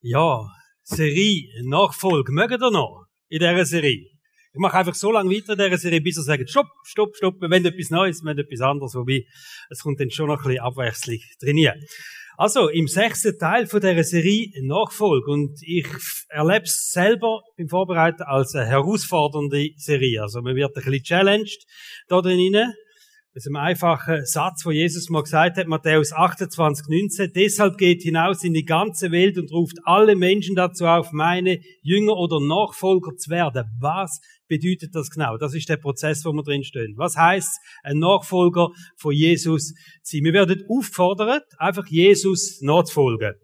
Ja, Serie, Nachfolge, mögen ihr noch in dieser Serie? Ich mache einfach so lange weiter in dieser Serie, bis ihr sagt, stopp, stopp, stopp, wir wollen etwas Neues, wir wollen etwas anderes, wobei es kommt dann schon noch ein bisschen Abwechslung trainieren. Also, im sechsten Teil von dieser Serie Nachfolge und ich erlebe es selber beim Vorbereiten als eine herausfordernde Serie. Also, man wird ein bisschen challenged da drinnen aus einem einfachen Satz, wo Jesus mal gesagt hat, Matthäus 28, 19, deshalb geht hinaus in die ganze Welt und ruft alle Menschen dazu auf, meine Jünger oder Nachfolger zu werden. Was bedeutet das genau? Das ist der Prozess, wo wir drin stehen. Was heißt ein Nachfolger von Jesus zu sein? Wir werden aufgefordert, einfach Jesus nachzufolgen.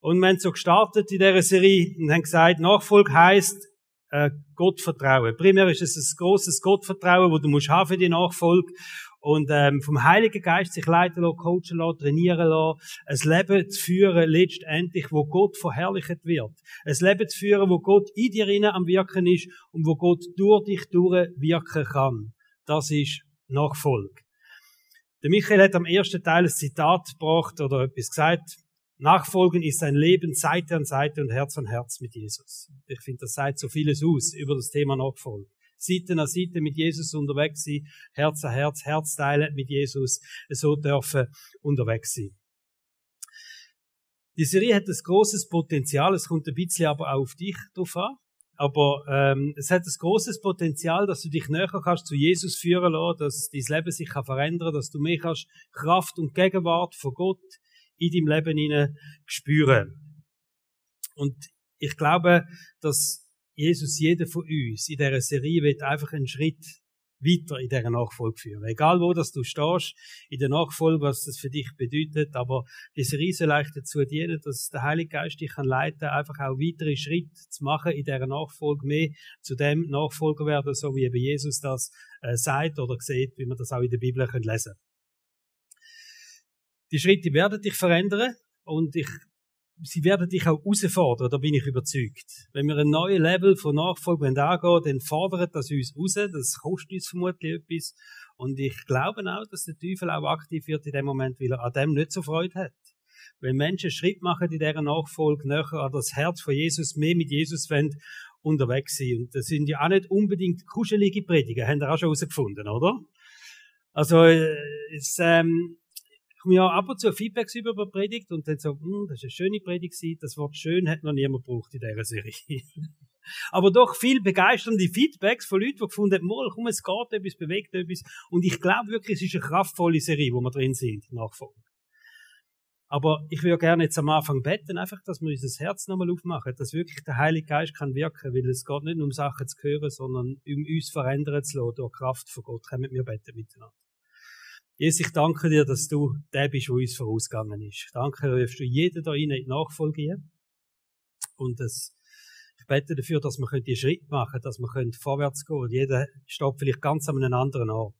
Und wir haben so gestartet in dieser Serie und haben gesagt, Nachfolge heißt äh, Gottvertrauen. Primär ist es ein großes Gottvertrauen, wo du musst haben für die Nachfolge und ähm, vom Heiligen Geist sich leiten lassen, coachen lassen, trainieren lassen, ein Leben zu führen, letztendlich, wo Gott verherrlicht wird. Ein Leben zu führen, wo Gott in dir innen am Wirken ist und wo Gott durch dich durchwirken kann. Das ist Nachfolge. Der Michael hat am ersten Teil ein Zitat gebracht oder etwas gesagt. Nachfolgen ist ein Leben Seite an Seite und Herz an Herz mit Jesus. Ich finde, das sagt so vieles aus über das Thema Nachfolge. Seite an Seite mit Jesus unterwegs sein, Herz an Herz, Herz teilen mit Jesus, so dürfen unterwegs sein. Die Serie hat ein großes Potenzial, es kommt ein bisschen aber auch auf dich drauf an. Aber ähm, es hat ein großes Potenzial, dass du dich näher kannst zu Jesus führen lassen, dass dein Leben sich kann verändern, dass du mehr kannst Kraft und Gegenwart von Gott in deinem Leben hinein spüren. Und ich glaube, dass Jesus jeden von uns in dieser Serie wird einfach einen Schritt weiter in dieser Nachfolge führen. Egal wo dass du stehst, in der Nachfolge, was das für dich bedeutet, aber diese Serie soll euch dazu dienen, dass der Heilige Geist dich kann leiten, einfach auch weitere Schritte zu machen in dieser Nachfolge, mehr zu dem Nachfolger werden, so wie eben Jesus das äh, sagt oder sieht, wie man das auch in der Bibel lesen kann. Die Schritte werden dich verändern und ich sie werden dich auch herausfordern, da bin ich überzeugt. Wenn wir ein neues Level von Nachfolge angehen, dann fordert das uns raus, das kostet uns vermutlich etwas. Und ich glaube auch, dass der Teufel auch aktiv wird in dem Moment, weil er an dem nicht so Freude hat. Wenn Menschen Schritt machen in dieser Nachfolge näher an das Herz von Jesus, mehr mit Jesus wollen, unterwegs sind. Und das sind ja auch nicht unbedingt kuschelige Prediger, haben wir auch schon herausgefunden, oder? Also, äh, es, ähm, wir haben ab und zu Feedbacks über die Predigt und dann so, hm, das ist eine schöne Predigt das Wort schön hat noch niemand gebraucht in dieser Serie. Aber doch viel begeisternde Feedbacks von Leuten, die gefunden haben, komm, es geht etwas, bewegt etwas. Und ich glaube wirklich, es ist eine kraftvolle Serie, wo wir drin sind, nachfolgend. Aber ich würde gerne jetzt am Anfang beten, einfach, dass wir unser Herz nochmal aufmachen, dass wirklich der Heilige Geist kann wirken, weil es geht nicht nur um Sachen zu hören, sondern um uns verändern zu lassen durch Kraft von Gott. Kommen wir beten miteinander. Jesus, ich danke dir, dass du der bist, der uns vorausgegangen ist. Danke, dass du jeden da rein in die Nachfolge. Und das, ich bete dafür, dass wir die Schritt machen dass wir vorwärts gehen können. Jeder steht vielleicht ganz an einem anderen Ort.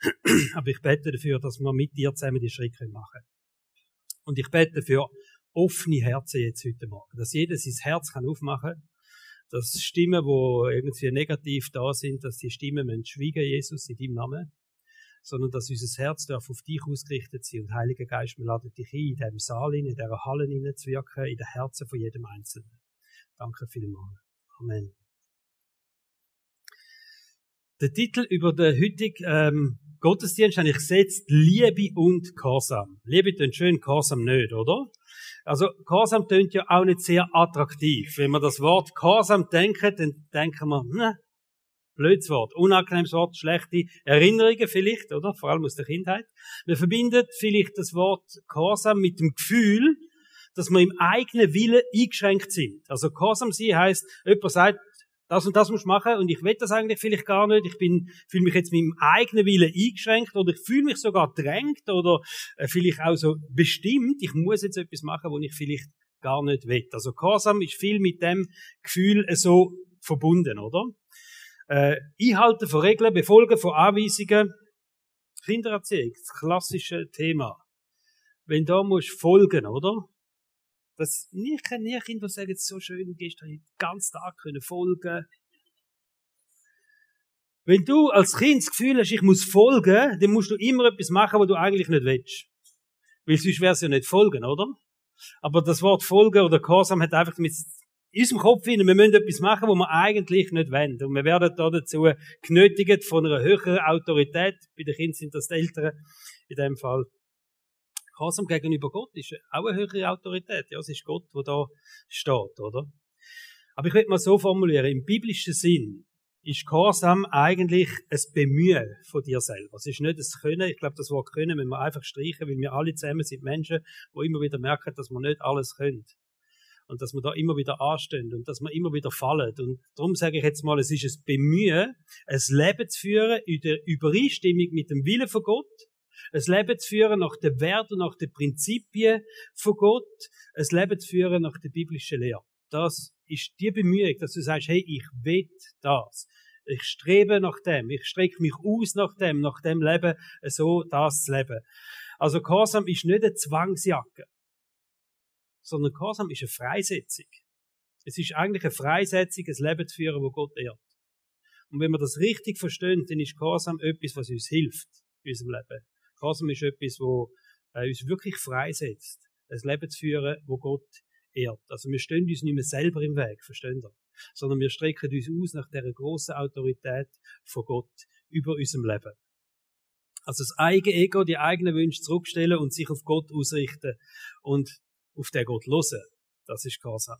Aber ich bete dafür, dass wir mit dir zusammen die Schritte machen können. Und ich bete für offene Herzen jetzt heute Morgen. Dass jeder sein Herz kann aufmachen kann. Dass Stimmen, die irgendwie negativ da sind, dass die Stimmen schweigen, Jesus, in deinem Namen sondern dass unser Herz darf auf dich ausgerichtet sein. Und Heiliger Geist, wir laden dich ein, in diesem Saal, in dieser Halle zu wirken, in den Herzen von jedem Einzelnen. Danke vielmals. Amen. Der Titel über den heutigen ähm, Gottesdienst habe ich gesetzt, Liebe und Gehorsam. Liebe tönt schön, Gehorsam nicht, oder? Also, Gehorsam tönt ja auch nicht sehr attraktiv. Wenn man das Wort Gehorsam denkt, dann denken wir, ne, blödes Wort, unangenehmes Wort, schlechte Erinnerungen vielleicht, oder? Vor allem aus der Kindheit. Wir verbinden vielleicht das Wort Gehorsam mit dem Gefühl, dass wir im eigenen Willen eingeschränkt sind. Also Gehorsam sein heißt, jemand sagt, das und das muss ich machen und ich will das eigentlich vielleicht gar nicht. Ich bin, fühle mich jetzt mit meinem eigenen Willen eingeschränkt oder ich fühle mich sogar drängt oder äh, vielleicht auch so bestimmt. Ich muss jetzt etwas machen, wo ich vielleicht gar nicht will. Also Gehorsam ist viel mit dem Gefühl so verbunden, oder? Äh, Einhalten von Regeln, Befolgen von Anweisungen. Kindererziehung, das klassische Thema. Wenn da musst folgen, oder? Das, ich kenne nie Kinder, die sagen, es so schön, gestern den ganzen Tag können folgen. Wenn du als Kind das Gefühl hast, ich muss folgen, dann musst du immer etwas machen, was du eigentlich nicht willst. Weil sonst wär's ja nicht folgen, oder? Aber das Wort Folge oder Gehorsam hat einfach mit in unserem Kopf hin, wir müssen etwas machen, was wir eigentlich nicht wollen. Und wir werden da dazu genötigt von einer höheren Autorität. Bei den Kindern sind das die Eltern in dem Fall. Gehorsam gegenüber Gott ist auch eine höhere Autorität. Ja, es ist Gott, der da steht, oder? Aber ich würde mal so formulieren, im biblischen Sinn ist Gehorsam eigentlich ein Bemühen von dir selber. Es ist nicht das Können. Ich glaube, das Wort Können müssen wir einfach streichen, weil wir alle zusammen sind Menschen, die immer wieder merken, dass wir nicht alles können und dass wir da immer wieder anstehen und dass wir immer wieder fallen. Und darum sage ich jetzt mal, es ist ein Bemühen, ein Leben zu führen in der Übereinstimmung mit dem Willen von Gott, ein Leben zu führen nach den Werten, nach den Prinzipien von Gott, ein Leben zu führen nach der biblischen Lehre. Das ist die Bemühung, dass du sagst, hey, ich will das. Ich strebe nach dem. Ich strecke mich aus nach dem, nach dem Leben, so das zu leben. Also Gehorsam ist nicht eine Zwangsjacke sondern Gehorsam ist eine Freisetzung. Es ist eigentlich eine Freisetzung, ein Leben zu führen, wo Gott ehrt. Und wenn wir das richtig verstehen, dann ist Gehorsam etwas, was uns hilft in unserem Leben. Gehorsam ist etwas, wo äh, uns wirklich freisetzt, ein Leben zu führen, wo Gott ehrt. Also wir stehen uns nicht mehr selber im Weg, verstehen Sie? Sondern wir strecken uns aus nach der großen Autorität von Gott über unserem Leben. Also das eigene Ego, die eigenen Wünsche zurückstellen und sich auf Gott ausrichten und auf den Gott hören. Das ist Gehorsam.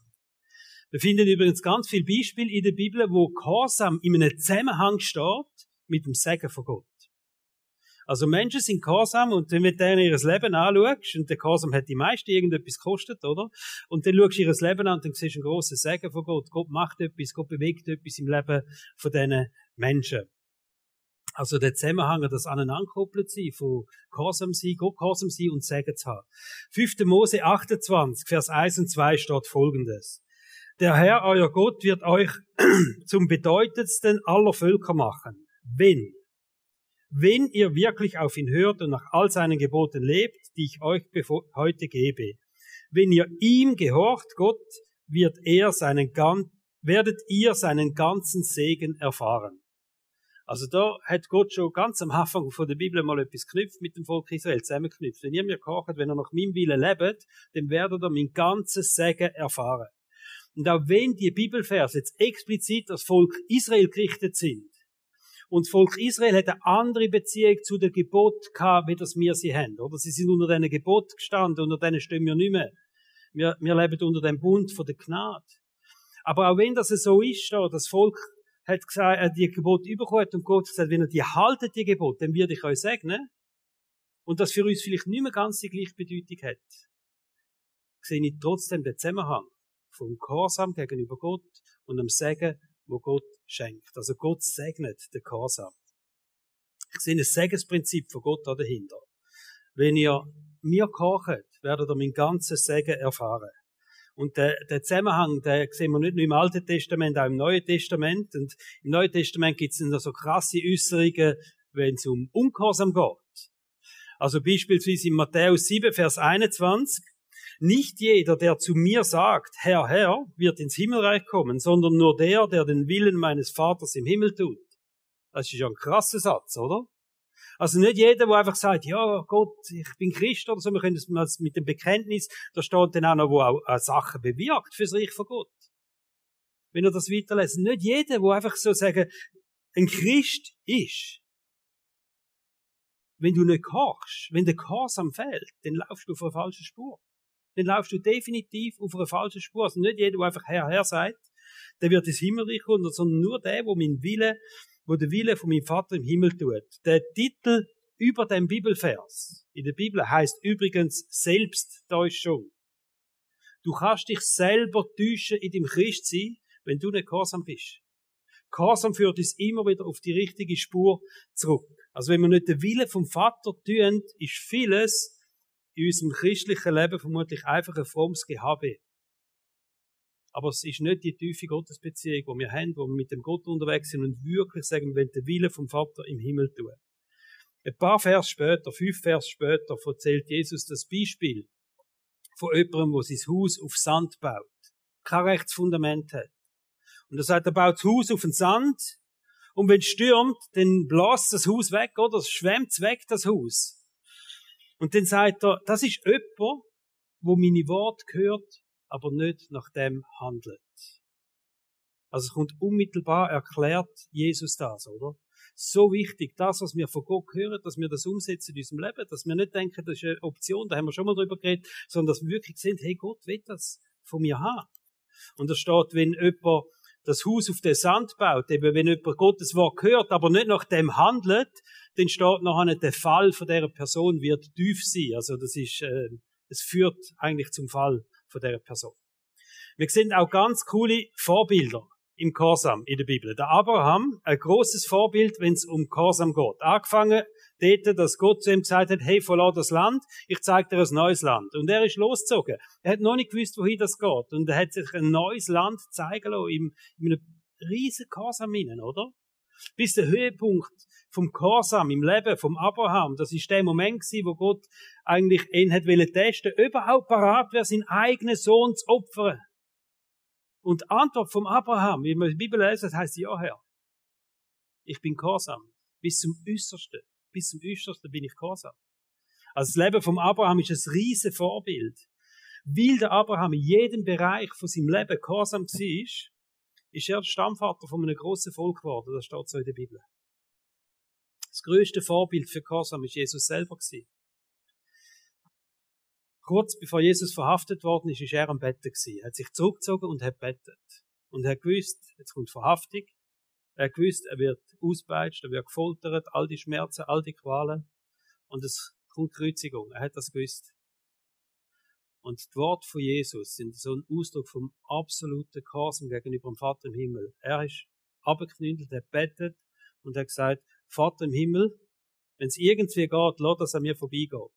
Wir finden übrigens ganz viele Beispiele in der Bibel, wo Gehorsam in einem Zusammenhang steht mit dem Segen von Gott. Also Menschen sind Gehorsam und wenn du denen ihr Leben anschaust, und der Gehorsam hat die meisten irgendetwas gekostet, oder? Und dann schaust du ihr Leben an und dann siehst du einen grossen Segen von Gott. Gott macht etwas, Gott bewegt etwas im Leben von diesen Menschen. Also der Zusammenhang, das aneinander koppelt sie, von Gehorsam sein, Gott Gehorsam sein und Segen zu haben. 5. Mose 28, Vers 1 und 2 steht folgendes. Der Herr, euer Gott, wird euch zum bedeutendsten aller Völker machen, wenn, wenn ihr wirklich auf ihn hört und nach all seinen Geboten lebt, die ich euch heute gebe. Wenn ihr ihm gehorcht, Gott, wird er seinen, werdet ihr seinen ganzen Segen erfahren. Also da hat Gott schon ganz am Anfang von der Bibel mal etwas geknüpft mit dem Volk Israel, zusammengeknüpft. Wenn ihr mir kocht, wenn ihr nach meinem Willen lebt, dann werdet ihr mein ganzes Segen erfahren. Und auch wenn die Bibelvers jetzt explizit das Volk Israel gerichtet sind, und das Volk Israel hat eine andere Beziehung zu der Gebot gehabt, wie das wir sie haben. Oder sie sind unter diesen Gebot gestanden, unter denen stehen wir nicht mehr. Wir, wir leben unter dem Bund von der Gnade. Aber auch wenn das so ist, da, das Volk hat gesagt, er die Gebot bekommen und Gott hat gesagt, wenn ihr die haltet, die Gebot, dann werde ich euch segnen. Und das für uns vielleicht nicht mehr ganz die gleiche Bedeutung hat, sehe ich trotzdem den Zusammenhang vom Gehorsam gegenüber Gott und dem Segen, wo Gott schenkt. Also Gott segnet den Gehorsam. Ich sehe ein Segensprinzip von Gott da dahinter. Wenn ihr mir kocht, werdet ihr mein ganzes Segen erfahren. Und der, der Zusammenhang, den sehen wir nicht nur im Alten Testament, auch im Neuen Testament. Und im Neuen Testament gibt es dann so krasse Äußerungen, wenn es um Ungehorsam geht. Also beispielsweise in Matthäus 7, Vers 21. Nicht jeder, der zu mir sagt, Herr, Herr, wird ins Himmelreich kommen, sondern nur der, der den Willen meines Vaters im Himmel tut. Das ist ja ein krasser Satz, oder? Also nicht jeder, der einfach sagt, ja Gott, ich bin Christ oder so, wir können das mit dem Bekenntnis, da steht dann auch noch, wo auch äh, Sachen bewirkt fürs Reich von Gott. Wenn ihr das weiterlesen, nicht jeder, der einfach so sagen, ein Christ ist. Wenn du nicht kochst, wenn der Gehorsam fehlt, dann laufst du auf einer falschen Spur. Dann laufst du definitiv auf einer falschen Spur. Also nicht jeder, der einfach Herr, Herr sagt, der wird ins Himmelreich kommen, sondern nur der, der meinen Willen wo der Wille von meinem Vater im Himmel tut. Der Titel über dem Bibelvers in der Bibel heißt übrigens Selbsttäuschung. Du kannst dich selber täuschen in dem Christsein, wenn du nicht gehorsam bist. Gehorsam führt uns immer wieder auf die richtige Spur zurück. Also wenn wir nicht den Wille vom Vater tun, ist vieles in unserem christlichen Leben vermutlich einfach ein frommes Gehabe. Aber es ist nicht die tiefe Gottesbeziehung, die wir haben, wo wir mit dem Gott unterwegs sind und wirklich sagen, wir wollen den Wille vom Vater im Himmel tun. Ein paar Vers später, fünf Vers später, erzählt Jesus das Beispiel von jemandem, der sein Haus auf Sand baut. Kein rechtes Fundament hat. Und er sagt, er baut das Haus auf den Sand. Und wenn es stürmt, dann bläst das Haus weg, oder? Es schwemmt weg, das Haus. Und dann sagt er, das ist jemand, wo meine Worte hört, aber nicht nach dem handelt. Also es kommt unmittelbar erklärt Jesus das, oder? So wichtig, das, was wir von Gott hören, dass wir das umsetzen in unserem Leben, dass wir nicht denken, das ist eine Option, da haben wir schon mal drüber geredet, sondern dass wir wirklich sehen, hey, Gott will das von mir haben. Und da steht, wenn jemand das Haus auf den Sand baut, eben wenn jemand Gottes Wort hört, aber nicht nach dem handelt, dann steht nachher der Fall von der Person wird tief sein. Also das ist, äh, es führt eigentlich zum Fall von der Person. Wir sehen auch ganz coole Vorbilder im Korsam in der Bibel. Der Abraham, ein großes Vorbild, wenn es um Korsam geht. Angefangen dort, dass Gott zu ihm gesagt hat, hey, verlass das Land, ich zeige dir ein neues Land. Und er ist losgezogen. Er hat noch nicht gewusst, wohin das geht. Und er hat sich ein neues Land zeigen lassen, in, in einem riesen Korsam oder? Bis der Höhepunkt vom Korsam im Leben vom Abraham, das ist der Moment gewesen, wo Gott eigentlich ihn hat testen, überhaupt parat wäre, seinen eigenen Sohn zu opfern. Und die Antwort vom Abraham, wie man die Bibel lesen, heißt ja, Herr. Ich bin Korsam. Bis zum Äußersten. Bis zum Äußersten bin ich Korsam. Also das Leben vom Abraham ist ein riesen Vorbild. Weil der Abraham in jedem Bereich von seinem Leben Korsam war, ist er Stammvater von einem grossen Volk geworden. Das steht so in der Bibel. Das größte Vorbild für Korsam ist Jesus selber gewesen. Kurz bevor Jesus verhaftet worden ist, ist er am Betten gewesen. Er hat sich zurückgezogen und hat bettet. Und er hat gewusst, jetzt kommt Verhaftung. Er hat gewusst, er wird auspeitscht, er wird gefoltert, all die Schmerzen, all die Qualen. Und es kommt Kreuzigung. Er hat das gewusst. Und die Worte von Jesus sind so ein Ausdruck vom absoluten Korsam gegenüber dem Vater im Himmel. Er ist abgeknündelt, er bettet und hat gesagt, Vater im Himmel, wenn es irgendwie geht, lass das an mir vorbeigehen.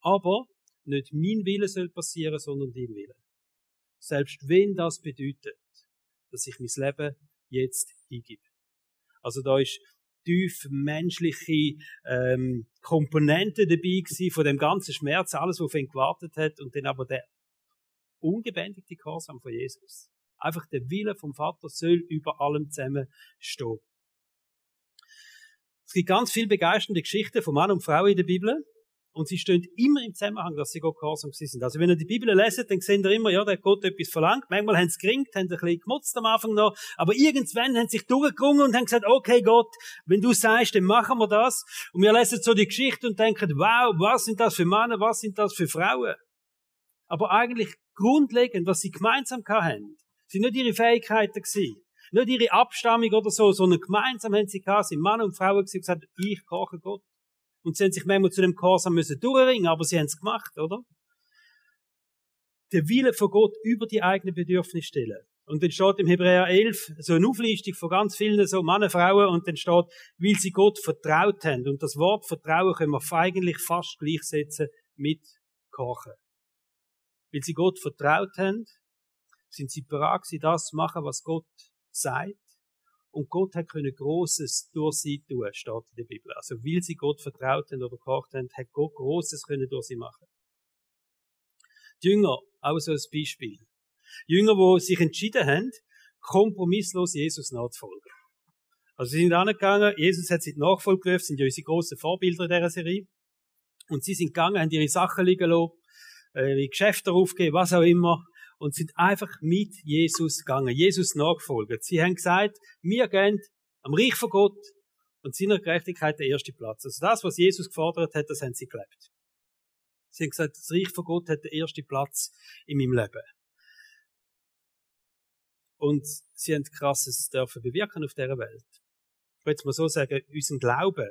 Aber nicht mein Wille soll passieren, sondern dein Wille. Selbst wenn das bedeutet, dass ich mein Leben jetzt hingebe. Also da ist tief menschliche ähm, Komponente dabei gewesen, von dem ganzen Schmerz, alles, was auf ihn gewartet hat, und dann aber der ungebändigte Gehorsam von Jesus. Einfach der Wille vom Vater soll über allem zusammen stehen. Es gibt ganz viele begeisternde Geschichten von Mann und Frau in der Bibel. Und sie stehen immer im Zusammenhang, dass sie Gott gehorsam sind. Also wenn ihr die Bibel leset, dann seht ihr immer, ja, der hat Gott etwas verlangt. Manchmal haben sie geringt, haben ein bisschen gemotzt am Anfang noch. Aber irgendwann haben sie sich durchgerungen und haben gesagt, okay Gott, wenn du sagst, dann machen wir das. Und wir lesen so die Geschichte und denken, wow, was sind das für Männer, was sind das für Frauen? Aber eigentlich grundlegend, was sie gemeinsam hatten, sind nicht ihre Fähigkeiten gewesen. Nicht ihre Abstammung oder so, sondern gemeinsam haben sie gehabt, sind Mann und Frauen gewesen, gesagt, ich koche Gott. Und sie haben sich manchmal zu dem Gehorsam müssen durchringen, aber sie haben es gemacht, oder? Der Wille von Gott über die eigenen Bedürfnisse stellen. Und dann steht im Hebräer 11 so eine Auflistung von ganz vielen so Männer, Frauen und dann steht, weil sie Gott vertraut haben. Und das Wort Vertrauen können wir eigentlich fast gleichsetzen mit Kochen. Weil sie Gott vertraut haben, sind sie bereit sie das zu machen, was Gott sagt. Und Gott hat können Großes durch sie tun, steht in der Bibel. Also, weil sie Gott vertraut haben oder gekocht haben, hat Gott Großes können durch sie machen. Die Jünger, auch so ein Beispiel. Jünger, die sich entschieden haben, kompromisslos Jesus nachzufolgen. Also, sie sind angegangen, Jesus hat sie Nachfolge gerufen, sind ja unsere grossen Vorbilder in dieser Serie. Und sie sind gegangen, haben ihre Sachen liegen lassen, ihre Geschäfte aufgegeben, was auch immer, und sind einfach mit Jesus gegangen, Jesus nachgefolgt. Sie haben gesagt, wir gehen am Reich von Gott und seiner Gerechtigkeit der erste Platz. Also das, was Jesus gefordert hat, das haben sie gelebt. Sie haben gesagt, das Reich von Gott hat den ersten Platz in meinem Leben. Und sie haben krasses dürfen bewirken auf dieser Welt. Ich würde mal so sagen, unseren Glauben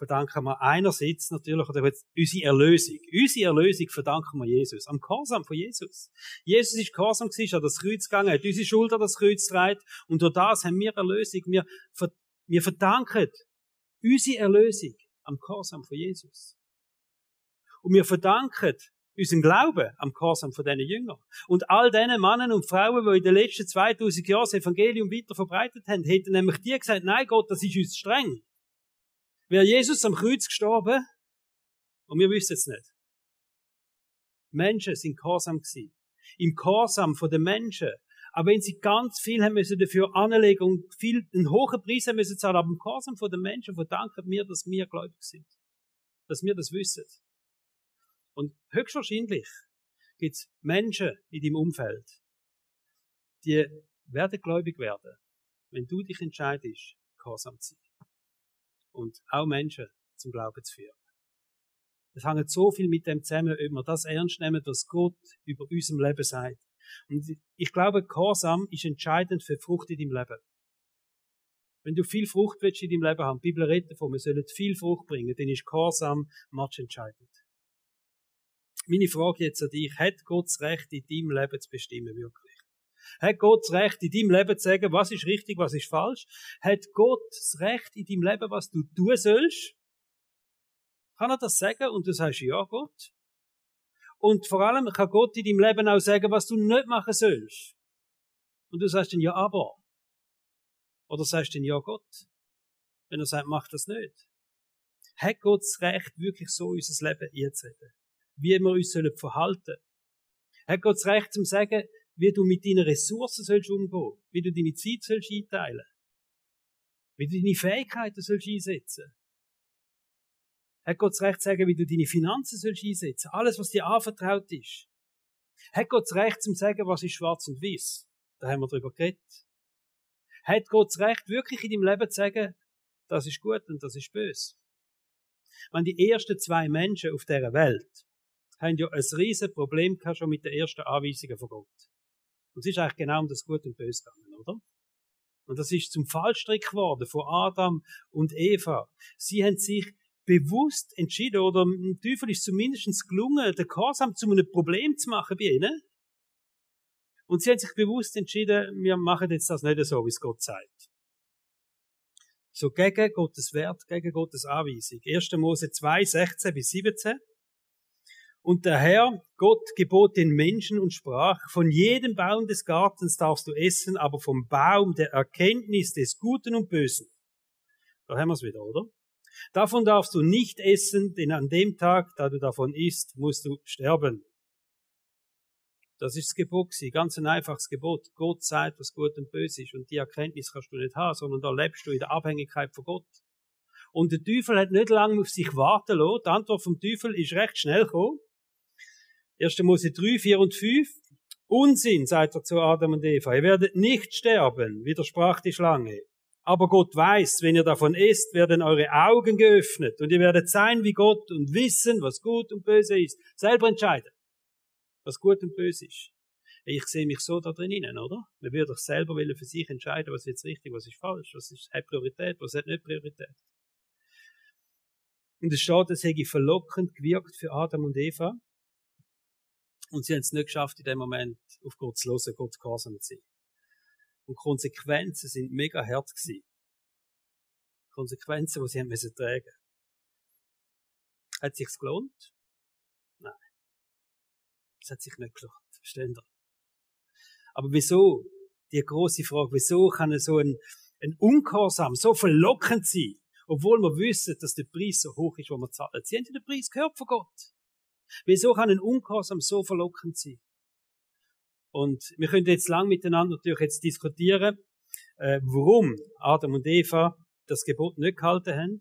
verdanken wir einerseits natürlich, oder jetzt unsere Erlösung. Unsere Erlösung verdanken wir Jesus. Am Gehorsam von Jesus. Jesus ist Gehorsam gewesen, hat das Kreuz gegangen, hat unsere Schulter das Kreuz getragen, und durch das haben wir Erlösung. Wir, wir verdanken unsere Erlösung am Gehorsam von Jesus. Und wir verdanken unseren Glauben am Gehorsam von diesen Jüngern. Und all diesen Männern und Frauen, die in den letzten 2000 Jahren das Evangelium weiter verbreitet haben, hätten nämlich die gesagt, nein Gott, das ist uns streng wäre Jesus am Kreuz gestorben und wir wissen es nicht. Menschen sind gehorsam gewesen. Im Gehorsam von den Menschen. Aber wenn sie ganz viel haben müssen dafür anlegen und viel, einen hohen Preis haben müssen zahlen, aber im Gehorsam von den Menschen verdanken wir, dass wir gläubig sind. Dass wir das wissen. Und höchstwahrscheinlich gibt es Menschen in deinem Umfeld, die werden gläubig werden, wenn du dich entscheidest, gehorsam zu sein. Und auch Menschen zum Glauben zu führen. Es hängt so viel mit dem zusammen, ob wir das ernst nehmen, was Gott über unserem Leben sagt. Und ich glaube, Gehorsam ist entscheidend für Frucht in deinem Leben. Wenn du viel Frucht willst in deinem Leben haben, die Bibel redet davon, wir sollen viel Frucht bringen, dann ist Gehorsam entscheidend. Meine Frage jetzt an dich, hat Gott das Recht, in deinem Leben zu bestimmen, wirklich? Hat Gott das Recht, in deinem Leben zu sagen, was ist richtig, was ist falsch? Hat Gott das Recht, in deinem Leben, was du tun sollst? Kann er das sagen und du sagst, ja, Gott? Und vor allem kann Gott in deinem Leben auch sagen, was du nicht machen sollst. Und du sagst dann, ja, aber. Oder sagst dann, ja, Gott. Wenn er sagt, mach das nicht. Hat Gott das Recht, wirklich so unser Leben einzureden? Wie wir uns sollen verhalten? Hat Gott das Recht, zum sagen, wie du mit deinen Ressourcen sollst umgehen? Wie du deine Zeit sollst einteilen? Wie du deine Fähigkeiten sollst einsetzen? Hat Gott das Recht zu sagen, wie du deine Finanzen sollst einsetzen? Alles, was dir anvertraut ist. Hat Gott das Recht zu sagen, was ist schwarz und weiß? Da haben wir drüber geredet. Hat Gott das Recht, wirklich in deinem Leben zu sagen, das ist gut und das ist böse? Wenn die ersten zwei Menschen auf dieser Welt haben ja ein riesen Problem gehabt schon mit den ersten Anweisungen von Gott. Und es ist eigentlich genau um das Gut und Böse gegangen, oder? Und das ist zum Fallstrick geworden von Adam und Eva. Sie haben sich bewusst entschieden, oder dem Teufel ist zumindest gelungen, den Gehorsam zu einem Problem zu machen bei ihnen. Und sie haben sich bewusst entschieden, wir machen jetzt das nicht so, wie es Gott sagt. So gegen Gottes Wert, gegen Gottes Anweisung. 1. Mose 2, 16 bis 17. Und der Herr, Gott, gebot den Menschen und sprach, von jedem Baum des Gartens darfst du essen, aber vom Baum der Erkenntnis des Guten und Bösen. Da haben wir es wieder, oder? Davon darfst du nicht essen, denn an dem Tag, da du davon isst, musst du sterben. Das ist das Gebot, ganz ein einfaches Gebot. Gott sagt, was gut und böse ist, und die Erkenntnis kannst du nicht haben, sondern da lebst du in der Abhängigkeit von Gott. Und der Teufel hat nicht lange auf sich warten lassen. Die Antwort vom Teufel ist recht schnell gekommen. 1. Mose 3, 4 und 5. Unsinn, sagt er zu Adam und Eva. Ihr werdet nicht sterben, widersprach die Schlange. Aber Gott weiß, wenn ihr davon isst, werden eure Augen geöffnet und ihr werdet sein wie Gott und wissen, was gut und böse ist. Selber entscheiden, was gut und böse ist. Ich sehe mich so da drinnen, oder? Man würde doch selber wollen für sich entscheiden, was ist jetzt richtig, was ist falsch, was ist, hat Priorität, was hat nicht Priorität. Und es steht, es hätte verlockend gewirkt für Adam und Eva. Und sie haben es nicht geschafft, in dem Moment auf Gott zu hören, Gott gehorsam zu sein. Und Konsequenzen sind mega hart gewesen. Konsequenzen, die sie haben müssen tragen. Hat sich's gelohnt? Nein. Es hat sich nicht gelohnt. Verstehen Sie? Aber wieso? Die große Frage, wieso kann so ein, ein Ungehorsam so verlockend sein, obwohl wir wissen, dass der Preis so hoch ist, wo wir zahlen? Sie haben den Preis gehört von Gott. Wieso kann ein Ungehorsam so verlockend sein? Und wir können jetzt lang miteinander natürlich jetzt diskutieren, äh, warum Adam und Eva das Gebot nicht gehalten haben.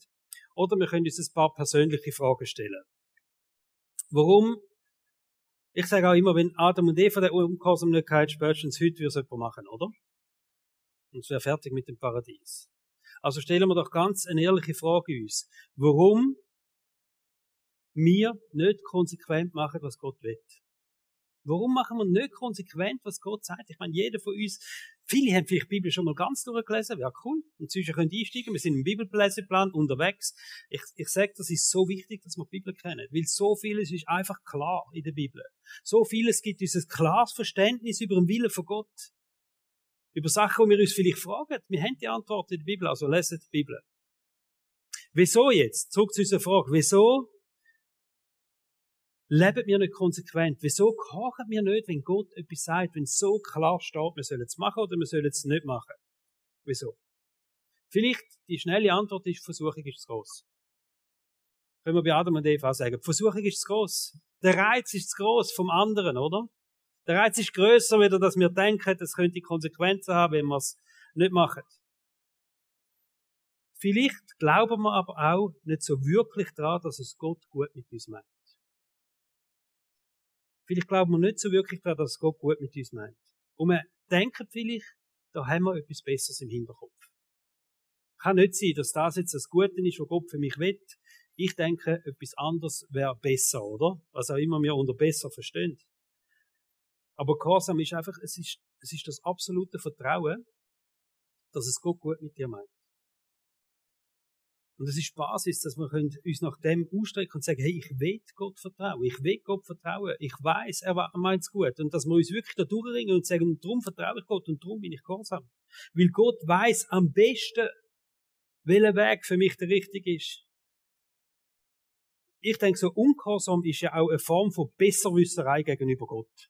Oder wir können uns ein paar persönliche Fragen stellen. Warum? Ich sage auch immer, wenn Adam und Eva der Ungehorsam nicht gehalten spätestens heute würde es jemand machen, oder? Und es wäre fertig mit dem Paradies. Also stellen wir doch ganz eine ehrliche Frage uns. Warum wir nicht konsequent machen, was Gott will. Warum machen wir nicht konsequent, was Gott sagt? Ich meine, jeder von uns, viele haben vielleicht die Bibel schon mal ganz durchgelesen, wäre cool. Und zwischen können einsteigen. Wir sind im Bibelleseplan unterwegs. Ich, ich sage, das ist so wichtig, dass wir die Bibel kennen. Weil so vieles ist einfach klar in der Bibel. So vieles gibt uns ein klares Verständnis über den Willen von Gott. Über Sachen, die wir uns vielleicht fragen. Wir haben die Antwort in der Bibel, also lesen die Bibel. Wieso jetzt? Zurück zu unserer Frage. Wieso leben wir nicht konsequent? Wieso kochen wir nicht, wenn Gott etwas sagt, wenn so klar steht, wir sollen es machen oder wir sollen es nicht machen? Wieso? Vielleicht die schnelle Antwort ist, Versuchung ist zu groß. Können wir bei Adam und Eva sagen, Versuchung ist zu groß. Der Reiz ist zu groß vom anderen, oder? Der Reiz ist größer, wieder, dass wir denken, es könnte Konsequenzen haben, wenn wir es nicht machen. Vielleicht glauben wir aber auch nicht so wirklich daran, dass es Gott gut mit uns meint. Vielleicht glauben wir nicht so wirklich daran, dass Gott gut mit uns meint. Und wir denken vielleicht, da haben wir etwas Besseres im Hinterkopf. Kann nicht sein, dass das jetzt das Gute ist, was Gott für mich will. Ich denke, etwas anderes wäre besser, oder? Was auch immer wir unter besser verstehen. Aber Gehorsam ist einfach, es ist, es ist das absolute Vertrauen, dass es Gott gut mit dir meint. Und das ist Basis, dass wir uns nach dem ausstrecken und sagen, hey, ich will Gott vertrauen, ich will Gott vertrauen, ich weiß, er meint es gut. Und dass wir uns wirklich da durchringen und sagen, darum vertraue ich Gott und darum bin ich gehorsam. Weil Gott weiß am besten, welcher Weg für mich der richtige ist. Ich denke, so ungehorsam ist ja auch eine Form von Besserwisserei gegenüber Gott.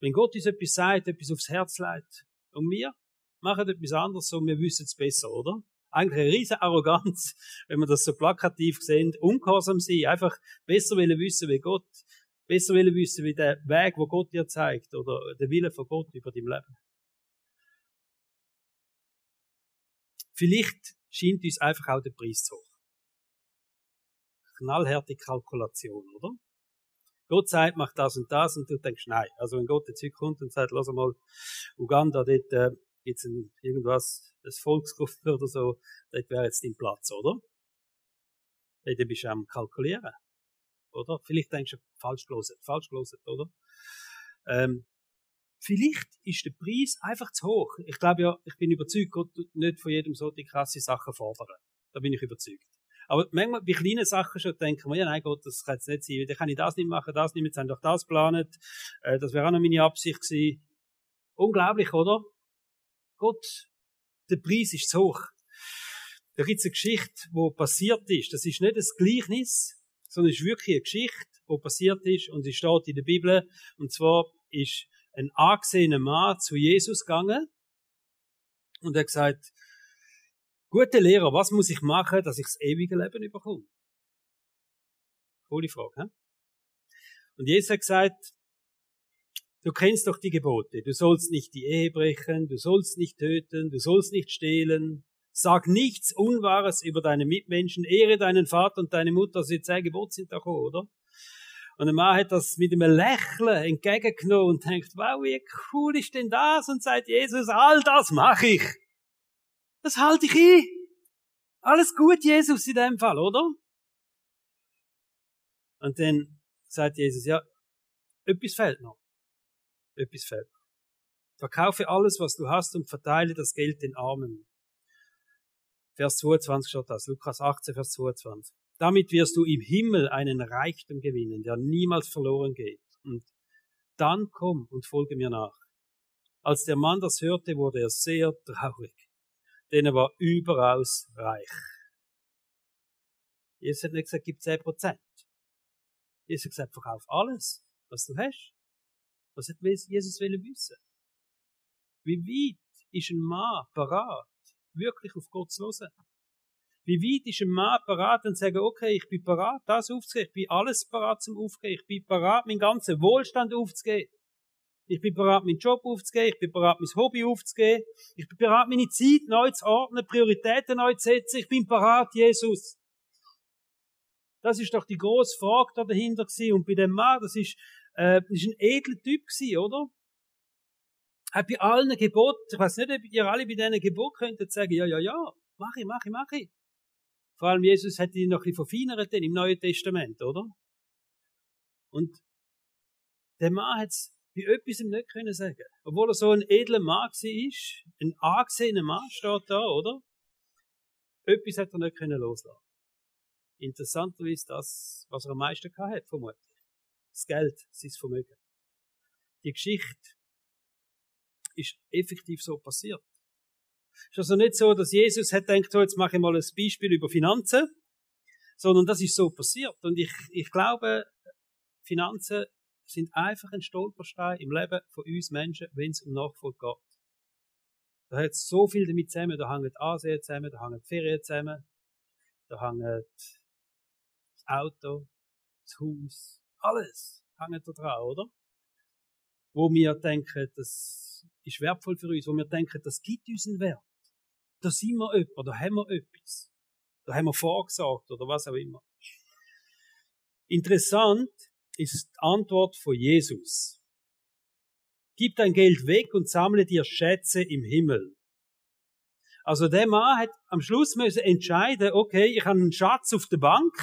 Wenn Gott uns etwas sagt, etwas aufs Herz legt, und wir machen etwas anderes und wir wissen es besser, oder? Eigentlich eine riesige Arroganz, wenn man das so plakativ sehen, ungehorsam sein, einfach besser wollen wissen wie Gott, besser wollen wissen wie der Weg, wo Gott dir zeigt, oder der Wille von Gott über dein Leben. Vielleicht scheint uns einfach auch der Preis zu hoch. Knallharte Kalkulation, oder? Gott sagt, mach das und das und du denkst, nein. Also wenn Gott jetzt kommt und sagt, lass mal Uganda, dort äh, gibt's irgendwas das Volksgruppe oder so, dort wäre jetzt dein Platz, oder? Dort bist du am Kalkulieren. Oder? Vielleicht denkst du, falsch gelesen, falsch gelesen, oder? Ähm, vielleicht ist der Preis einfach zu hoch. Ich glaube ja, ich bin überzeugt, Gott tut nicht von jedem so die krasse Sachen fordern. Da bin ich überzeugt. Aber manchmal bei kleinen Sachen schon denken wir, ja nein Gott, das kann jetzt nicht sein, dann kann ich das nicht machen, das nicht, jetzt haben doch das geplant, äh, das wäre auch noch meine Absicht gewesen. Unglaublich, oder? Gott der Preis ist zu hoch. Da gibt es eine Geschichte, wo passiert ist. Das ist nicht ein Gleichnis, sondern es ist wirklich eine Geschichte, wo passiert ist und sie steht in der Bibel. Und zwar ist ein angesehener Mann zu Jesus gegangen und er hat gesagt, gute Lehrer, was muss ich machen, dass ich das ewige Leben bekomme? Coole Frage, hä? Und Jesus hat gesagt, Du kennst doch die Gebote. Du sollst nicht die Ehe brechen, du sollst nicht töten, du sollst nicht stehlen. Sag nichts Unwahres über deine Mitmenschen, ehre deinen Vater und deine Mutter. Also die zehn Gebote sind doch, oder? Und der Mann hat das mit einem Lächeln entgegengenommen und denkt, wow, wie cool ist denn das? Und sagt Jesus, all das mache ich. Das halte ich ein. Alles gut, Jesus, in dem Fall, oder? Und dann sagt Jesus, ja, etwas fehlt noch etwas fehlt. Verkaufe alles, was du hast und verteile das Geld den Armen. Vers 22 steht das, Lukas 18, Vers 22. Damit wirst du im Himmel einen Reichtum gewinnen, der niemals verloren geht. Und dann komm und folge mir nach. Als der Mann das hörte, wurde er sehr traurig, denn er war überaus reich. Jesus hat nicht gesagt, gib 10 Prozent. Jesus hat gesagt, verkauf alles, was du hast. Was hat Jesus wissen? Wie weit ist ein Mann parat, wirklich auf Gott zu hören? Wie weit ist ein Mann parat und sagen, okay, ich bin parat, das aufzugeben, ich bin alles parat zum Aufgeben, ich bin parat, meinen ganzen Wohlstand aufzugeben. Ich bin parat, meinen Job aufzugeben, ich bin parat, mein Hobby aufzugeben, ich bin parat, meine Zeit neu zu ordnen, Prioritäten neu zu setzen, ich bin parat, Jesus. Das ist doch die grosse Frage da dahinter gewesen. Und bei dem Mann, das ist äh, ist ein edler Typ gewesen, oder? Hat bei allen Geboten, ich weiß nicht, ob ihr alle bei diesen Geboten könntet sagen, ja, ja, ja, mach ich, mach ich, mach ich. Vor allem Jesus hat ihn noch ein bisschen verfeinert im Neuen Testament, oder? Und der Mann hat es bei etwas nicht können sagen. Obwohl er so ein edler Mann war, ein angesehener Mann steht da, oder? Etwas hat er nicht können loslassen. Interessanterweise das, was er am meisten hat, vermutlich das Geld, sein Vermögen. Die Geschichte ist effektiv so passiert. Ist also nicht so, dass Jesus hat gedacht, so, jetzt mache ich mal ein Beispiel über Finanzen, sondern das ist so passiert. Und ich, ich glaube, Finanzen sind einfach ein Stolperstein im Leben von uns Menschen, wenn es um Nachfolge geht. Da hat so viel damit zusammen, da hängt Ansehen zusammen, da hängt Ferien zusammen, da hängt das Auto, das Haus, alles hängt da dran, oder? Wo wir denken, das ist wertvoll für uns, wo wir denken, das gibt uns einen Wert. Da sind wir jemand, da haben wir etwas. Da haben wir vorgesagt oder was auch immer. Interessant, ist die Antwort von Jesus. Gib dein Geld weg und sammle dir Schätze im Himmel. Also der Mann hat am Schluss müssen entscheiden, okay, ich habe einen Schatz auf der Bank,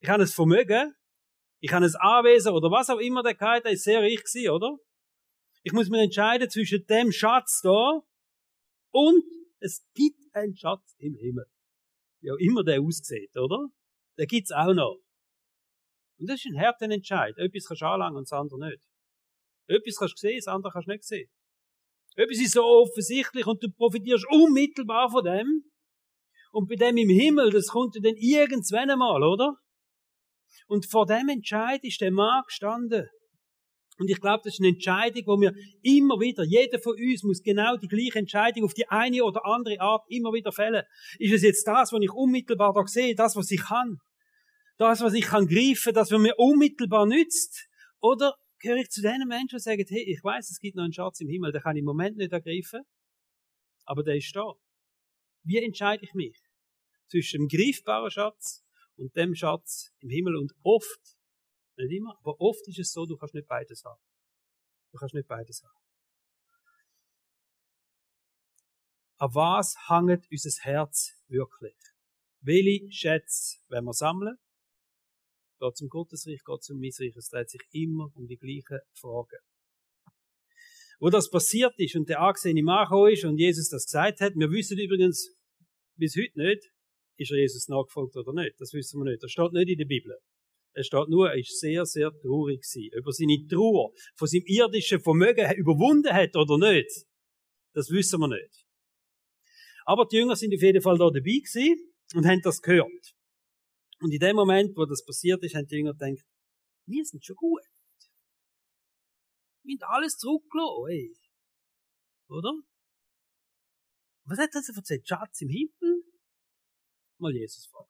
ich habe ein Vermögen, ich habe ein Anwesen oder was auch immer der hatte, der ist sehr reich gewesen, oder? Ich muss mir entscheiden zwischen dem Schatz da und es gibt einen Schatz im Himmel. Wie auch immer der aussieht, oder? Den gibt's auch noch. Und das ist ein harter Entscheid. Etwas kannst du anlangen und das andere nicht. Etwas kannst du sehen, das andere kannst du nicht sehen. Etwas ist so offensichtlich und du profitierst unmittelbar von dem. Und bei dem im Himmel, das kommt dann irgendwann einmal, oder? Und vor dem Entscheid ist der Mann gestanden. Und ich glaube, das ist eine Entscheidung, wo wir immer wieder, jeder von uns muss genau die gleiche Entscheidung auf die eine oder andere Art immer wieder fällen. Ist es jetzt das, was ich unmittelbar da sehe, das, was ich kann? Das, was ich kann greifen, das, was mir unmittelbar nützt? Oder gehöre ich zu den Menschen, die sagen, hey, ich weiß, es gibt noch einen Schatz im Himmel, den kann ich im Moment nicht ergreifen, aber der ist da. Wie entscheide ich mich? Zwischen dem greifbaren Schatz und dem Schatz im Himmel und oft, nicht immer, aber oft ist es so, du kannst nicht beides haben. Du kannst nicht beides haben. An was hängt unser Herz wirklich? Welche Schätze werden wir sammeln? Geht zum Gottesreich, geht zum Missreich. Es dreht sich immer um die gleichen Fragen. Wo das passiert ist und der angesehene Mann ist und Jesus das gesagt hat, wir wissen übrigens bis heute nicht, ist er Jesus nachgefolgt oder nicht. Das wissen wir nicht. Das steht nicht in der Bibel. Es steht nur, er ist sehr, sehr traurig gewesen. Über seine Trauer von seinem irdischen Vermögen überwunden hat oder nicht. Das wissen wir nicht. Aber die Jünger sind auf jeden Fall da dabei gewesen und haben das gehört. Und in dem Moment, wo das passiert ist, haben die Jünger gedacht, wir sind schon gut. Wir haben alles zurückgelassen, ey. Oder? Was hat er erzählt? Schatz im Himmel? Mal Jesus fragen.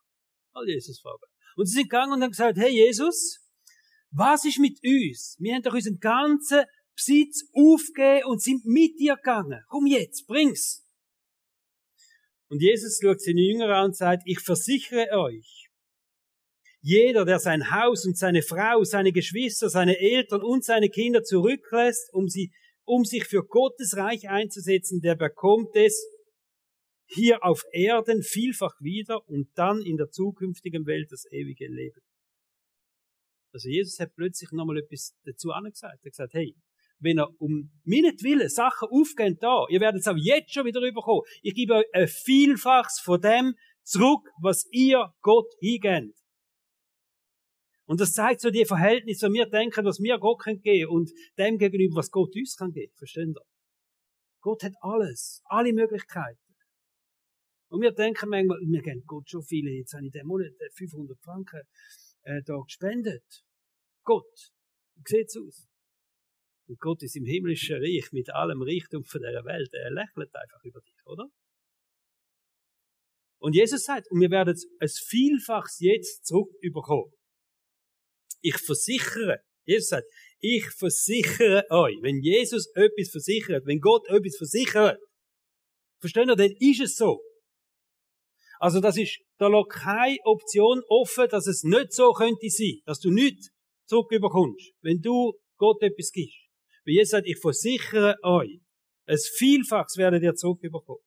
Mal Jesus fragen. Und sie sind gegangen und haben gesagt, hey Jesus, was ist mit uns? Wir haben doch unseren ganzen Besitz aufgegeben und sind mit dir gegangen. Komm jetzt, bring's. Und Jesus schaut seine Jünger an und sagt, ich versichere euch, jeder, der sein Haus und seine Frau, seine Geschwister, seine Eltern und seine Kinder zurücklässt, um sie, um sich für Gottes Reich einzusetzen, der bekommt es hier auf Erden vielfach wieder und dann in der zukünftigen Welt das ewige Leben. Also Jesus hat plötzlich nochmal etwas dazu angesagt. Er hat gesagt, hey, wenn er um meinetwillen Sachen aufgeht da, ihr werdet es auch jetzt schon wieder rüberkommen. Ich gebe euch ein Vielfaches von dem zurück, was ihr Gott hingebt. Und das zeigt so die Verhältnisse, wir denken, was wir Gott geben können und dem gegenüber, was Gott uns kann geben. Verstehen ihr? Gott hat alles, alle Möglichkeiten. Und wir denken manchmal, wir geben Gott schon viele, jetzt habe ich den Monat 500 Franken äh, da gespendet. Gott, wie sieht's aus? Und Gott ist im himmlischen Reich mit allem Reichtum von dieser Welt. Er lächelt einfach über dich, oder? Und Jesus sagt, und wir werden es Vielfaches jetzt zurücküberkommen. Ich versichere, Jesus sagt, ich versichere euch, wenn Jesus etwas versichert, wenn Gott etwas versichert, versteht ihr, dann ist es so. Also das ist, da lag keine Option offen, dass es nicht so könnte sein, dass du nichts zurücküberkommst, wenn du Gott etwas gibst. Wie Jesus sagt, ich versichere euch, es Vielfaches werdet ihr zurücküberkommen.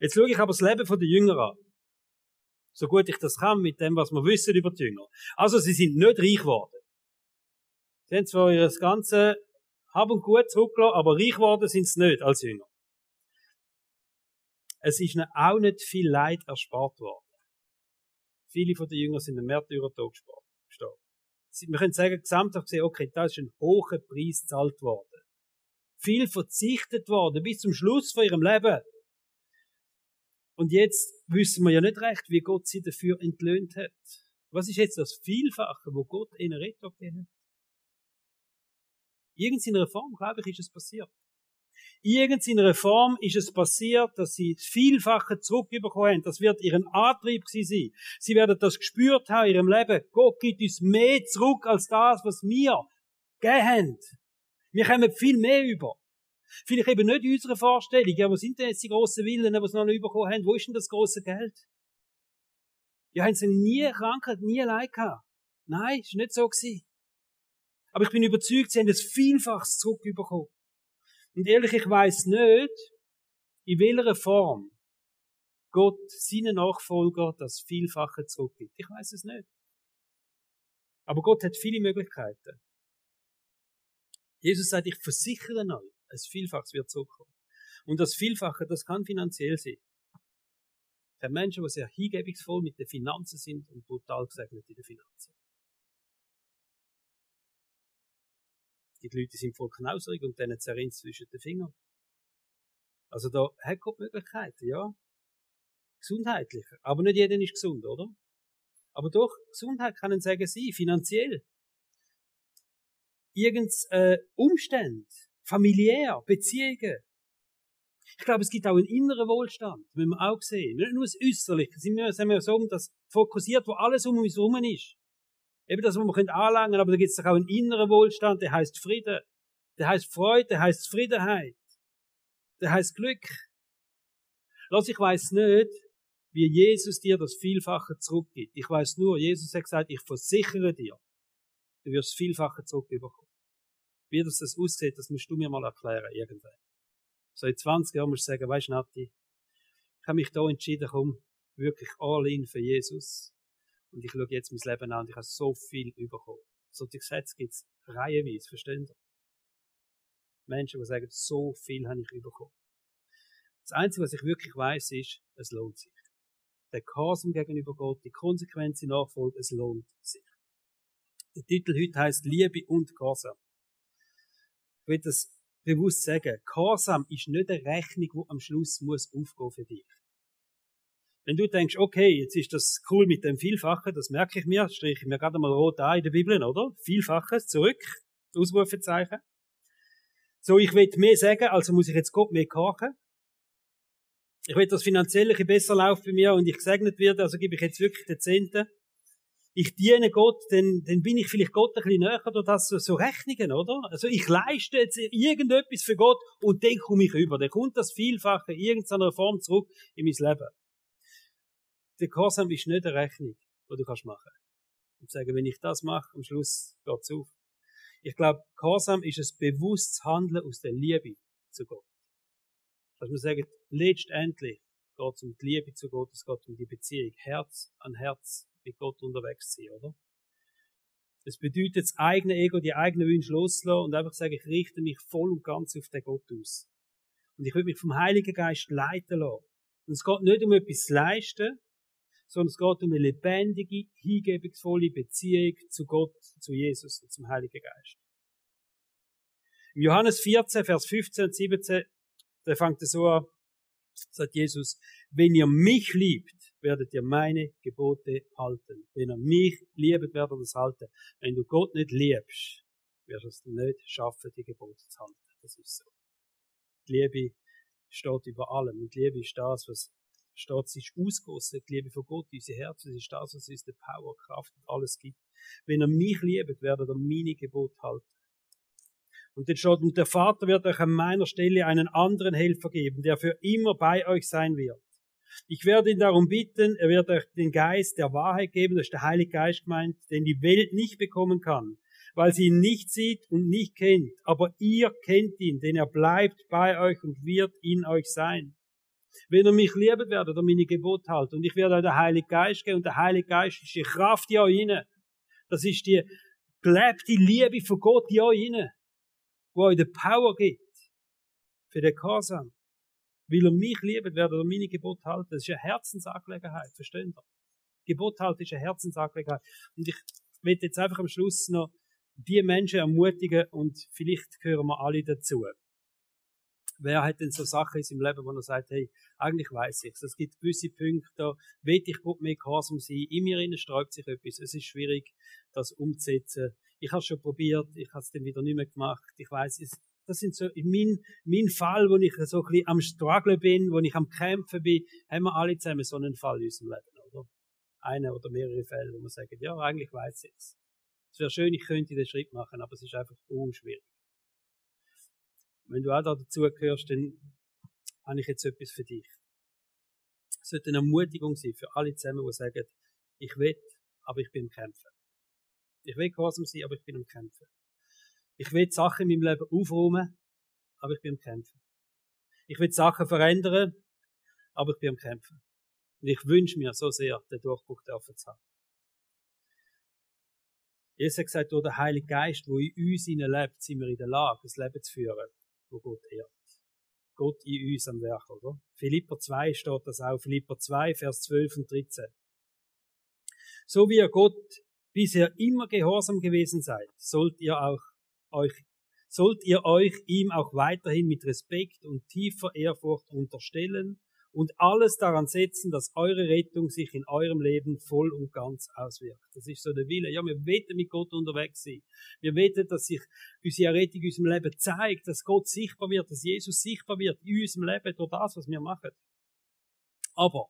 Jetzt schaue ich aber das Leben der Jünger an so gut ich das kann mit dem, was wir wissen über die Jünger. Also sie sind nicht reich geworden. Sie haben zwar ihr ganze Hab und Gut zurückgelassen, aber reich geworden sind sie nicht als Jünger. Es ist ihnen auch nicht viel Leid erspart worden. Viele von den Jüngern sind im Märtyrertod gestorben. Wir können sagen, gesamthaft gesehen, okay, da ist ein hoher Preis gezahlt worden. Viel verzichtet worden bis zum Schluss von ihrem Leben. Und jetzt wissen wir ja nicht recht, wie Gott sie dafür entlöhnt hat. Was ist jetzt das Vielfache, wo Gott ihnen Rettung gegeben hat? Irgendeiner Form, glaube ich, ist es passiert. Irgendeiner Form ist es passiert, dass sie das Vielfache zurückbekommen haben. Das wird ihren Antrieb sein. Sie werden das gespürt haben in ihrem Leben. Gott gibt uns mehr zurück als das, was wir gegeben haben. Wir kommen viel mehr über. Vielleicht eben nicht in unserer Vorstellung. Ja, wo sind denn jetzt die grossen Willen, die sie noch nicht bekommen haben? Wo ist denn das große Geld? Ja, haben sie nie Krankheit, nie Leid gehabt. Nein, ist nicht so gewesen. Aber ich bin überzeugt, sie haben es vielfach zurückbekommen. Und ehrlich, ich weiß nicht, in welcher Form Gott seinen Nachfolger das Vielfache zurückgibt. Ich weiß es nicht. Aber Gott hat viele Möglichkeiten. Jesus sagt, ich versichere euch, ein Vielfaches wird zurückkommen. Und das Vielfache, das kann finanziell sein. Für Menschen, die sehr hingebungsvoll mit den Finanzen sind und brutal gesegnet in den Finanzen. Die Leute sind voll knauserig und denen zerrinnt zwischen den Fingern. Also da hat Gott Möglichkeiten, ja. Gesundheitlicher. Aber nicht jeder ist gesund, oder? Aber doch, Gesundheit kann ein Segen sein, finanziell. Irgend äh, Umstände, familiär, Beziehungen. Ich glaube, es gibt auch einen inneren Wohlstand, wenn wir auch sehen. Nicht nur das Äußerliche. Wir, sind wir so um das fokussiert, wo alles um uns herum ist. Eben das, was wir anlangen können, aber da gibt es auch einen inneren Wohlstand, der heißt Frieden, der heißt Freude, der heißt Zufriedenheit, der heißt Glück. Lass, ich weiß nicht, wie Jesus dir das Vielfache zurückgibt. Ich weiß nur, Jesus hat gesagt, ich versichere dir, du wirst Vielfache zurückbekommen. Wie das, das aussieht, das musst du mir mal erklären, irgendwann. So in 20 Jahren musst du sagen, weißt du, Nati, ich habe mich da entschieden, komm, wirklich all in für Jesus. Und ich schaue jetzt mein Leben an und ich habe so viel bekommen. So die Gesetze gibt es reihenweise, verstehen Sie? Menschen, die sagen, so viel habe ich bekommen. Das Einzige, was ich wirklich weiß, ist, es lohnt sich der Gehorsam gegenüber Gott, die Konsequenz in Nachfolge, es lohnt sich. Der Titel heute heißt Liebe und Gehorsam. Ich will das bewusst sagen. Gehorsam ist nicht eine Rechnung, die am Schluss muss aufgehen für dich. Wenn du denkst, okay, jetzt ist das cool mit dem Vielfachen, das merke ich mir, streiche ich mir gerade mal rot an in der Bibel, oder? Vielfaches, zurück, Ausrufezeichen. So, ich will mehr sagen, also muss ich jetzt Gott mehr kochen. Ich will, dass finanziell ein besser läuft bei mir und ich gesegnet werde, also gebe ich jetzt wirklich den Zehnten. Ich diene Gott, dann, dann bin ich vielleicht Gott ein bisschen näher durch das so, so Rechnungen, oder? Also ich leiste jetzt irgendetwas für Gott und dann komme ich über. Dann kommt das Vielfache in irgendeiner Form zurück in mein Leben. Der Gehorsam ist nicht eine Rechnung, die du kannst machen. Und sagen, wenn ich das mache, am Schluss geht's auf. Ich glaube, Gehorsam ist ein bewusstes Handeln aus der Liebe zu Gott. Dass wir sagen, letztendlich geht es um die Liebe zu Gott, es geht um die Beziehung, Herz an Herz mit Gott unterwegs zu sein, oder? Es bedeutet, das eigene Ego, die eigenen Wünsche loszulassen und einfach sagen, ich richte mich voll und ganz auf den Gott aus. Und ich will mich vom Heiligen Geist leiten lassen. Und es geht nicht um etwas leisten, sondern es geht um eine lebendige, hingebungsvolle Beziehung zu Gott, zu Jesus und zum Heiligen Geist. In Johannes 14, Vers 15 und 17 da fängt es so an, sagt Jesus, wenn ihr mich liebt, werdet ihr meine Gebote halten. Wenn ihr mich liebt, werdet ihr das halten. Wenn du Gott nicht liebst, wirst du es nicht schaffen, die Gebote zu halten. Das ist so. Die Liebe steht über allem. Und Liebe ist das, was steht, sie ist ausgossen. Die Liebe von Gott, unser Herz, das ist das, was uns die Power, Kraft und alles gibt. Wenn ihr mich liebt, werdet ihr meine Gebote halten. Und dann steht, und der Vater wird euch an meiner Stelle einen anderen Helfer geben, der für immer bei euch sein wird. Ich werde ihn darum bitten, er wird euch den Geist der Wahrheit geben, das ist der Heilige Geist gemeint, den die Welt nicht bekommen kann, weil sie ihn nicht sieht und nicht kennt. Aber ihr kennt ihn, denn er bleibt bei euch und wird in euch sein. Wenn ihr mich liebet, werdet ihr meine Gebot halten. Und ich werde euch den Heiligen Geist geben und der Heilige Geist ist die Kraft in euch inne. Das ist die gelebte Liebe von Gott in euch inne wo euch die Power gibt für den Gehorsam. Weil er mich liebt, werdet ihr meine Gebot halten. Das ist eine Herzensangelegenheit, versteht ihr? Gebot halten ist eine Herzensangelegenheit. Und ich will jetzt einfach am Schluss noch die Menschen ermutigen und vielleicht gehören wir alle dazu. Wer hat denn so Sachen in seinem Leben, wo er sagt, hey, eigentlich weiß ich es. gibt gewisse Punkte, da will ich mehr gehorsam sein. In mir innen sträubt sich etwas. Es ist schwierig, das umzusetzen ich habe es schon probiert, ich habe es dann wieder nicht mehr gemacht. Ich weiß, das sind so in mein, mein Fall, wo ich so ein bisschen am Struggle bin, wo ich am Kämpfen bin, haben wir alle zusammen so einen Fall in unserem Leben, oder? Eine oder mehrere Fälle, wo man sagt, ja, eigentlich weiß ich es. Es wäre schön, ich könnte den Schritt machen, aber es ist einfach unschwierig. Wenn du auch da dazu gehörst, dann habe ich jetzt etwas für dich. Es sollte eine Ermutigung sein für alle zusammen, die sagen, ich will, aber ich bin im Kämpfen. Ich will gehorsam sein, aber ich bin am Kämpfen. Ich will Sachen in meinem Leben aufräumen, aber ich bin am Kämpfen. Ich will Sachen verändern, aber ich bin am Kämpfen. Und ich wünsche mir so sehr, den Durchbruch dürfen zu haben. Jesus hat gesagt, durch den Heiligen Geist, wo in uns lebt, sind wir in der Lage, das Leben zu führen, wo Gott ehrt. Gott in uns am Werk, oder? Philipper 2 steht das auch, Philipper 2, Vers 12 und 13. So wie ihr Gott bisher immer gehorsam gewesen seid, sollt ihr auch euch, sollt ihr euch ihm auch weiterhin mit Respekt und tiefer Ehrfurcht unterstellen und alles daran setzen, dass eure Rettung sich in eurem Leben voll und ganz auswirkt. Das ist so der Wille. Ja, wir beten mit Gott unterwegs sein. Wir beten, dass sich unsere Rettung in unserem Leben zeigt, dass Gott sichtbar wird, dass Jesus sichtbar wird in unserem Leben durch das, was wir machen. Aber,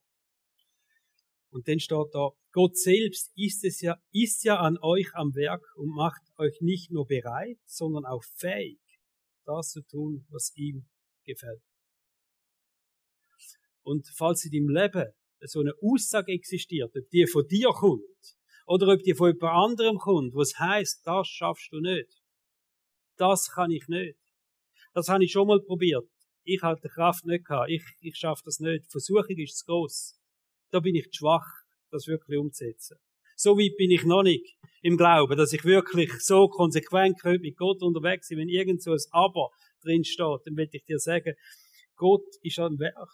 und dann steht da, Gott selbst ist es ja, ist ja an euch am Werk und macht euch nicht nur bereit, sondern auch fähig, das zu tun, was ihm gefällt. Und falls in deinem Leben so eine Aussage existiert, ob die von dir kommt oder ob die von jemand anderem kommt, was heißt, das schaffst du nicht. Das kann ich nicht. Das habe ich schon mal probiert. Ich hatte die Kraft nicht gehabt. Ich, ich schaffe das nicht. Die Versuchung ist zu groß. Da bin ich zu schwach, das wirklich umzusetzen. So weit bin ich noch nicht im Glauben, dass ich wirklich so konsequent mit Gott unterwegs bin. Wenn irgend so ein Aber drin steht, dann will ich dir sagen, Gott ist am Werk.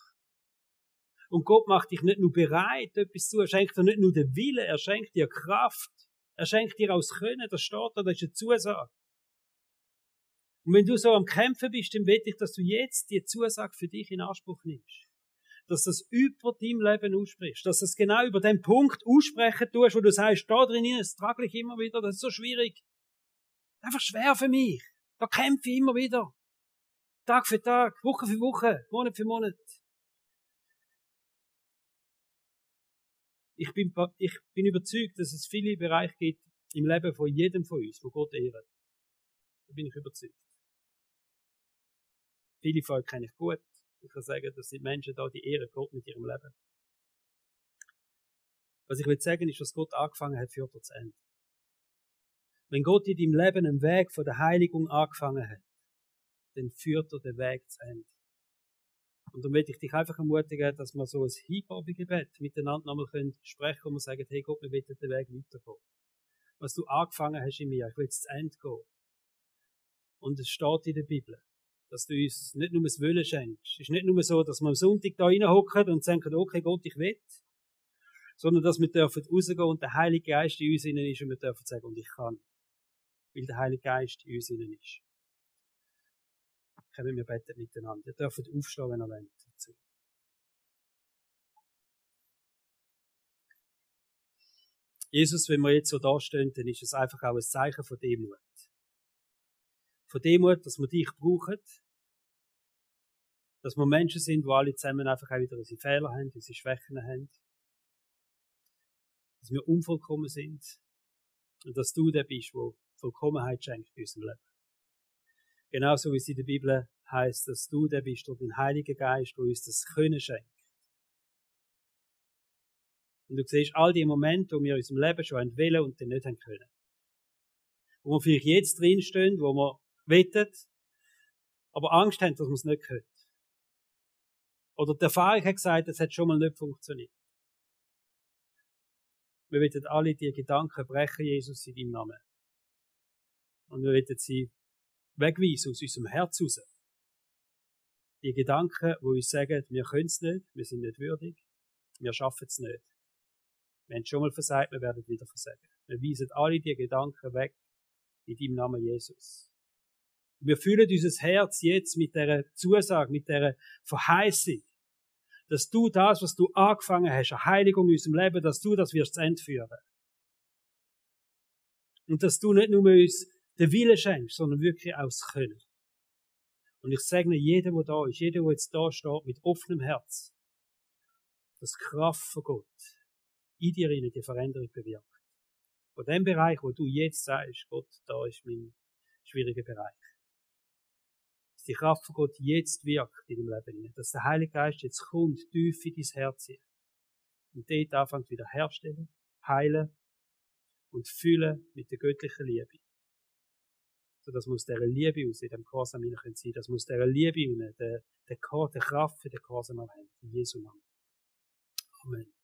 Und Gott macht dich nicht nur bereit, etwas zu, er schenkt dir nicht nur den Willen, er schenkt dir Kraft. Er schenkt dir aus Können, das steht da, das ist eine Zusage. Und wenn du so am Kämpfen bist, dann will ich, dass du jetzt die Zusage für dich in Anspruch nimmst. Dass du das über dein Leben aussprichst. Dass du es genau über den Punkt aussprechen tust, wo du sagst, da drin ist, trage ich immer wieder, das ist so schwierig. Einfach schwer für mich. Da kämpfe ich immer wieder. Tag für Tag, Woche für Woche, Monat für Monat. Ich bin, ich bin überzeugt, dass es viele Bereiche gibt im Leben von jedem von uns, wo Gott ehrt. Da bin ich überzeugt. Viele von euch kenne ich gut. Ich kann sagen, das sind Menschen da, die ehren Gott mit ihrem Leben. Was ich will sagen, ist, was Gott angefangen hat, führt er zu Ende. Wenn Gott in deinem Leben einen Weg von der Heiligung angefangen hat, dann führt er den Weg zu Ende. Und dann möchte ich dich einfach ermutigen, dass wir so ein Hingabegebet miteinander nochmal können sprechen und wir sagen, hey Gott, wir wollen den Weg weitergehen. Was du angefangen hast in mir, ich will jetzt zu Ende gehen. Und es steht in der Bibel, dass du uns nicht nur das Wollen schenkst. Es ist nicht nur so, dass wir am Sonntag da reinhocken und sagen, okay Gott, ich will. Sondern dass wir dürfen rausgehen und der Heilige Geist in uns innen ist und wir dürfen sagen, und ich kann. Weil der Heilige Geist in uns innen ist. Kommen wir beten miteinander. Ihr dürft aufstehen, wenn ihr wollt. Dazu. Jesus, wenn wir jetzt so dastehen, dann ist es einfach auch ein Zeichen von Demut. Von Demut, dass wir dich brauchen. Dass wir Menschen sind, die alle zusammen einfach auch wieder unsere Fehler haben, unsere Schwächen haben. Dass wir unvollkommen sind. Und dass du der bist, der Vollkommenheit schenkt in unserem Leben. Genauso wie es in der Bibel heißt, dass du der bist durch den Heiligen Geist, der uns das Können schenkt. Und du siehst all die Momente, wo wir in unserem Leben schon wählen und dann nicht haben können. Wo wir vielleicht jetzt drinstehen, wo wir wettet, aber Angst haben, dass wir es nicht können. Oder die Erfahrung hat gesagt, es hat schon mal nicht funktioniert. Wir wollen alle die Gedanken brechen, Jesus, in deinem Namen. Und wir wollen sie wegweisen aus unserem Herz raus. Die Gedanken, wo uns sagen, wir können es nicht, wir sind nicht würdig, wir schaffen es nicht. Wir haben schon mal versagt, wir werden wieder versagen. Wir weisen alle die Gedanken weg in deinem Namen Jesus. Wir fühlen unser Herz jetzt mit der Zusage, mit der Verheißung, dass du das, was du angefangen hast, eine Heiligung in unserem Leben, dass du das wirst zu Ende führen. Und dass du nicht nur uns den Willen schenkst, sondern wirklich das Können. Und ich segne jeden, der da ist, jeden, der jetzt da steht, mit offenem Herz, dass die Kraft von Gott in dir rein die Veränderung bewirkt. Von dem Bereich, wo du jetzt sagst, Gott, da ist mein schwieriger Bereich. Dass die Kraft von Gott jetzt wirkt in deinem Leben. Dass der Heilige Geist jetzt kommt, tief in dein Herz hin. Und dort anfängt wieder herstellen, heilen und füllen mit der göttlichen Liebe. Dass wir aus dieser Liebe aus in dem Gehorsam hinein sein dass wir aus Liebe hinein der, der, der Kraft für den Gehorsam haben. In Jesu Namen. Amen.